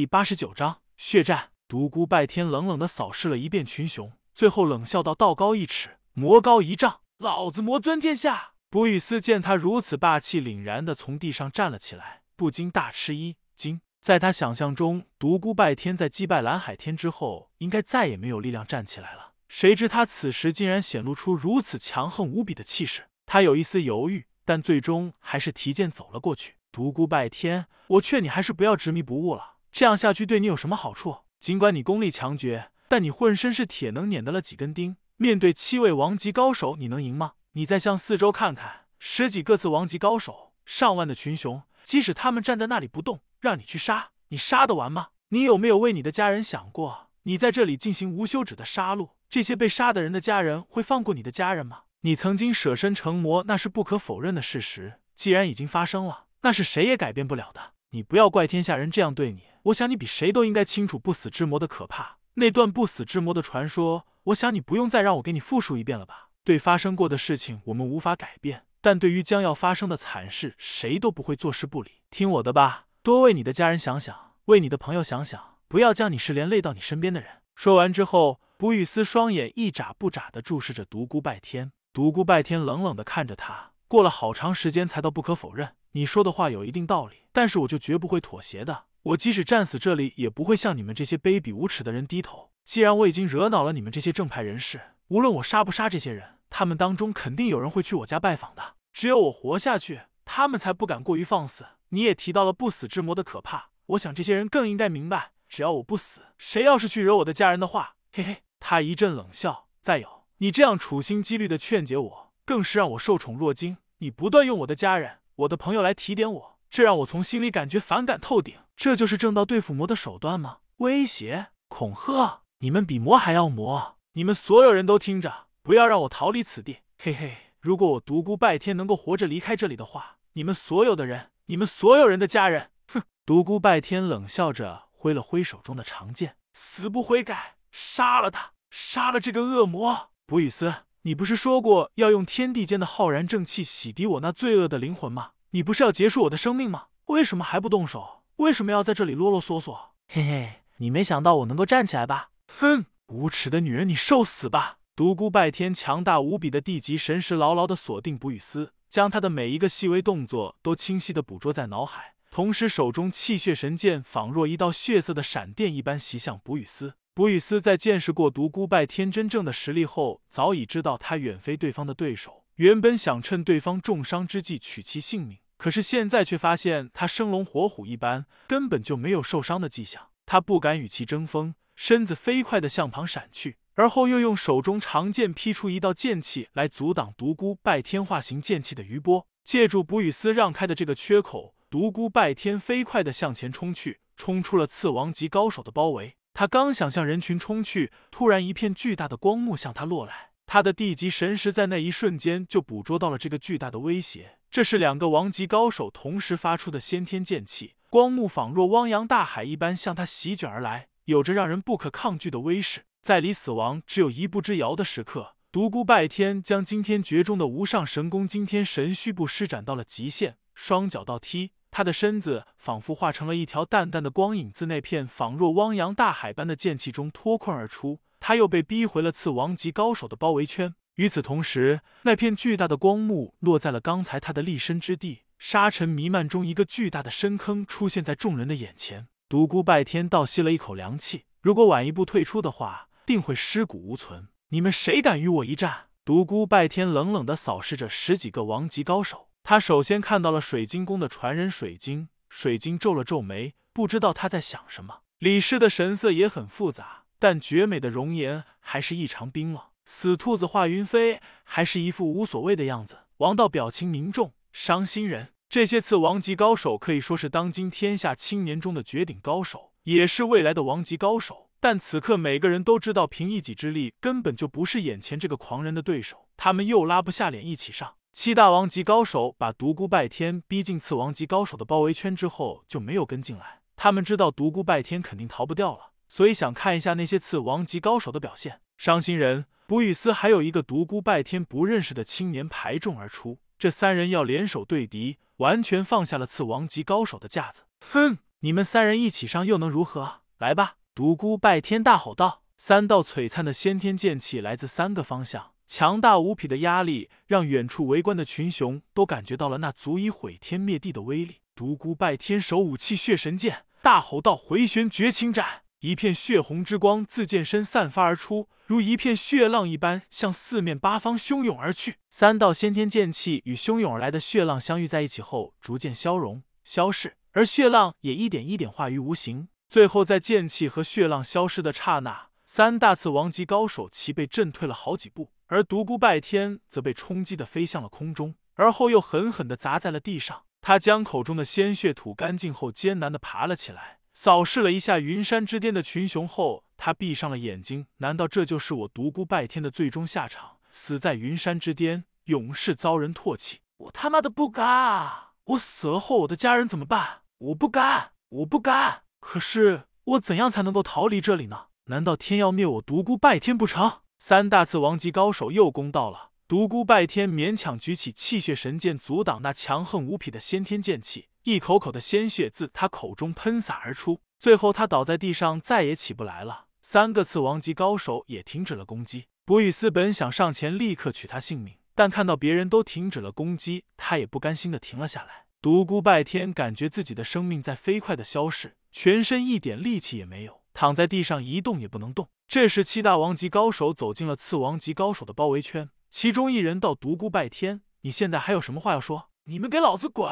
第八十九章血战。独孤拜天冷冷的扫视了一遍群雄，最后冷笑道：“道高一尺，魔高一丈，老子魔尊天下。”卜雨思见他如此霸气凛然的从地上站了起来，不禁大吃一惊。在他想象中，独孤拜天在击败蓝海天之后，应该再也没有力量站起来了。谁知他此时竟然显露出如此强横无比的气势。他有一丝犹豫，但最终还是提剑走了过去。独孤拜天，我劝你还是不要执迷不悟了。这样下去对你有什么好处？尽管你功力强绝，但你浑身是铁，能碾得了几根钉？面对七位王级高手，你能赢吗？你再向四周看看，十几个次王级高手，上万的群雄，即使他们站在那里不动，让你去杀，你杀得完吗？你有没有为你的家人想过？你在这里进行无休止的杀戮，这些被杀的人的家人会放过你的家人吗？你曾经舍身成魔，那是不可否认的事实。既然已经发生了。那是谁也改变不了的。你不要怪天下人这样对你。我想你比谁都应该清楚不死之魔的可怕。那段不死之魔的传说，我想你不用再让我给你复述一遍了吧？对发生过的事情，我们无法改变，但对于将要发生的惨事，谁都不会坐视不理。听我的吧，多为你的家人想想，为你的朋友想想，不要将你是连累到你身边的人。说完之后，卜雨思双眼一眨不眨的注视着独孤拜天。独孤拜天冷冷的看着他，过了好长时间才道：“不可否认。”你说的话有一定道理，但是我就绝不会妥协的。我即使战死这里，也不会向你们这些卑鄙无耻的人低头。既然我已经惹恼了你们这些正派人士，无论我杀不杀这些人，他们当中肯定有人会去我家拜访的。只有我活下去，他们才不敢过于放肆。你也提到了不死之魔的可怕，我想这些人更应该明白，只要我不死，谁要是去惹我的家人的话，嘿嘿。他一阵冷笑。再有，你这样处心积虑的劝解我，更是让我受宠若惊。你不断用我的家人。我的朋友来提点我，这让我从心里感觉反感透顶。这就是正道对付魔的手段吗？威胁、恐吓，你们比魔还要魔！你们所有人都听着，不要让我逃离此地！嘿嘿，如果我独孤拜天能够活着离开这里的话，你们所有的人，你们所有人的家人，哼！独孤拜天冷笑着挥了挥手中的长剑，死不悔改，杀了他，杀了这个恶魔！卜雨思。你不是说过要用天地间的浩然正气洗涤我那罪恶的灵魂吗？你不是要结束我的生命吗？为什么还不动手？为什么要在这里啰啰嗦嗦？嘿嘿，你没想到我能够站起来吧？哼，无耻的女人，你受死吧！独孤拜天强大无比的地级神识牢牢的锁定卜雨思，将他的每一个细微动作都清晰的捕捉在脑海，同时手中气血神剑仿若一道血色的闪电一般袭向卜雨思。卜雨思在见识过独孤拜天真正的实力后，早已知道他远非对方的对手。原本想趁对方重伤之际取其性命，可是现在却发现他生龙活虎一般，根本就没有受伤的迹象。他不敢与其争锋，身子飞快的向旁闪去，而后又用手中长剑劈出一道剑气来阻挡独孤拜天化形剑气的余波。借助卜雨思让开的这个缺口，独孤拜天飞快的向前冲去，冲出了次王级高手的包围。他刚想向人群冲去，突然一片巨大的光幕向他落来。他的地级神识在那一瞬间就捕捉到了这个巨大的威胁。这是两个王级高手同时发出的先天剑气，光幕仿若汪洋大海一般向他席卷而来，有着让人不可抗拒的威势。在离死亡只有一步之遥的时刻，独孤拜天将惊天绝中的无上神功惊天神虚步施展到了极限，双脚倒踢。他的身子仿佛化成了一条淡淡的光影，自那片仿若汪洋大海般的剑气中脱困而出。他又被逼回了次王级高手的包围圈。与此同时，那片巨大的光幕落在了刚才他的立身之地，沙尘弥漫中，一个巨大的深坑出现在众人的眼前。独孤拜天倒吸了一口凉气，如果晚一步退出的话，定会尸骨无存。你们谁敢与我一战？独孤拜天冷冷的扫视着十几个王级高手。他首先看到了水晶宫的传人水晶，水晶皱了皱眉，不知道他在想什么。李氏的神色也很复杂，但绝美的容颜还是异常冰冷。死兔子华云飞还是一副无所谓的样子。王道表情凝重，伤心人。这些次王级高手可以说是当今天下青年中的绝顶高手，也是未来的王级高手。但此刻每个人都知道，凭一己之力根本就不是眼前这个狂人的对手。他们又拉不下脸一起上。七大王级高手把独孤拜天逼进次王级高手的包围圈之后，就没有跟进来。他们知道独孤拜天肯定逃不掉了，所以想看一下那些次王级高手的表现。伤心人卜雨思还有一个独孤拜天不认识的青年排众而出，这三人要联手对敌，完全放下了次王级高手的架子。哼，你们三人一起上又能如何？来吧！独孤拜天大吼道。三道璀璨的先天剑气来自三个方向，强大无匹的压力让远处围观的群雄都感觉到了那足以毁天灭地的威力。独孤拜天手武器血神剑，大吼道：“回旋绝情斩！”一片血红之光自剑身散发而出，如一片血浪一般向四面八方汹涌而去。三道先天剑气与汹涌而来的血浪相遇在一起后，逐渐消融、消逝，而血浪也一点一点化于无形。最后，在剑气和血浪消失的刹那。三大次王级高手齐被震退了好几步，而独孤拜天则被冲击的飞向了空中，而后又狠狠的砸在了地上。他将口中的鲜血吐干净后，艰难的爬了起来，扫视了一下云山之巅的群雄后，他闭上了眼睛。难道这就是我独孤拜天的最终下场？死在云山之巅，永世遭人唾弃？我他妈的不敢啊！我死了后，我的家人怎么办？我不敢，我不敢。可是我怎样才能够逃离这里呢？难道天要灭我独孤拜天不成？三大次王级高手又攻到了，独孤拜天勉强举起气血神剑阻挡那强横无匹的先天剑气，一口口的鲜血自他口中喷洒而出，最后他倒在地上，再也起不来了。三个次王级高手也停止了攻击。博宇斯本想上前立刻取他性命，但看到别人都停止了攻击，他也不甘心的停了下来。独孤拜天感觉自己的生命在飞快的消逝，全身一点力气也没有。躺在地上一动也不能动。这时，七大王级高手走进了次王级高手的包围圈，其中一人道：“独孤拜天，你现在还有什么话要说？你们给老子滚！”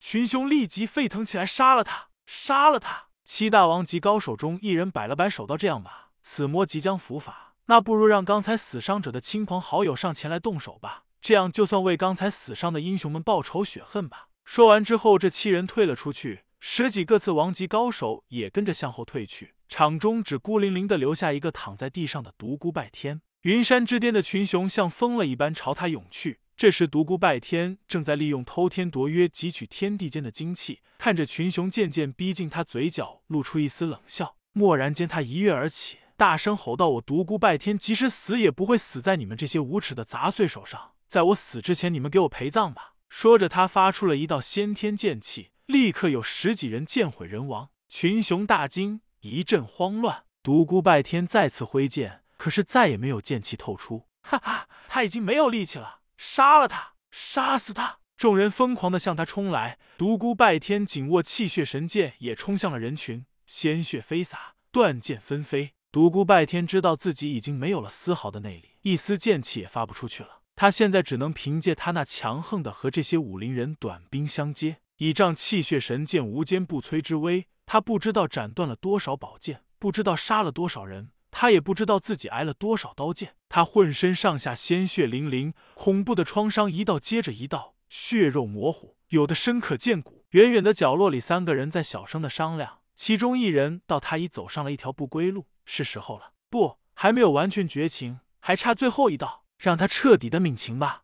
群雄立即沸腾起来，杀了他，杀了他！七大王级高手中一人摆了摆手，道：“这样吧，此魔即将伏法，那不如让刚才死伤者的亲朋好友上前来动手吧，这样就算为刚才死伤的英雄们报仇雪恨吧。”说完之后，这七人退了出去，十几个次王级高手也跟着向后退去。场中只孤零零的留下一个躺在地上的独孤拜天。云山之巅的群雄像疯了一般朝他涌去。这时，独孤拜天正在利用偷天夺约汲取天地间的精气，看着群雄渐渐逼近，他嘴角露出一丝冷笑。蓦然间，他一跃而起，大声吼道：“我独孤拜天，即使死也不会死在你们这些无耻的杂碎手上！在我死之前，你们给我陪葬吧！”说着，他发出了一道先天剑气，立刻有十几人剑毁人亡。群雄大惊。一阵慌乱，独孤拜天再次挥剑，可是再也没有剑气透出。哈哈，他已经没有力气了，杀了他，杀死他！众人疯狂的向他冲来，独孤拜天紧握气血神剑，也冲向了人群，鲜血飞洒，断剑纷飞。独孤拜天知道自己已经没有了丝毫的内力，一丝剑气也发不出去了。他现在只能凭借他那强横的和这些武林人短兵相接，倚仗气血神剑无坚不摧之威。他不知道斩断了多少宝剑，不知道杀了多少人，他也不知道自己挨了多少刀剑。他浑身上下鲜血淋淋，恐怖的创伤一道接着一道，血肉模糊，有的深可见骨。远远的角落里，三个人在小声的商量，其中一人道：“他已走上了一条不归路，是时候了。不，还没有完全绝情，还差最后一道，让他彻底的泯情吧。”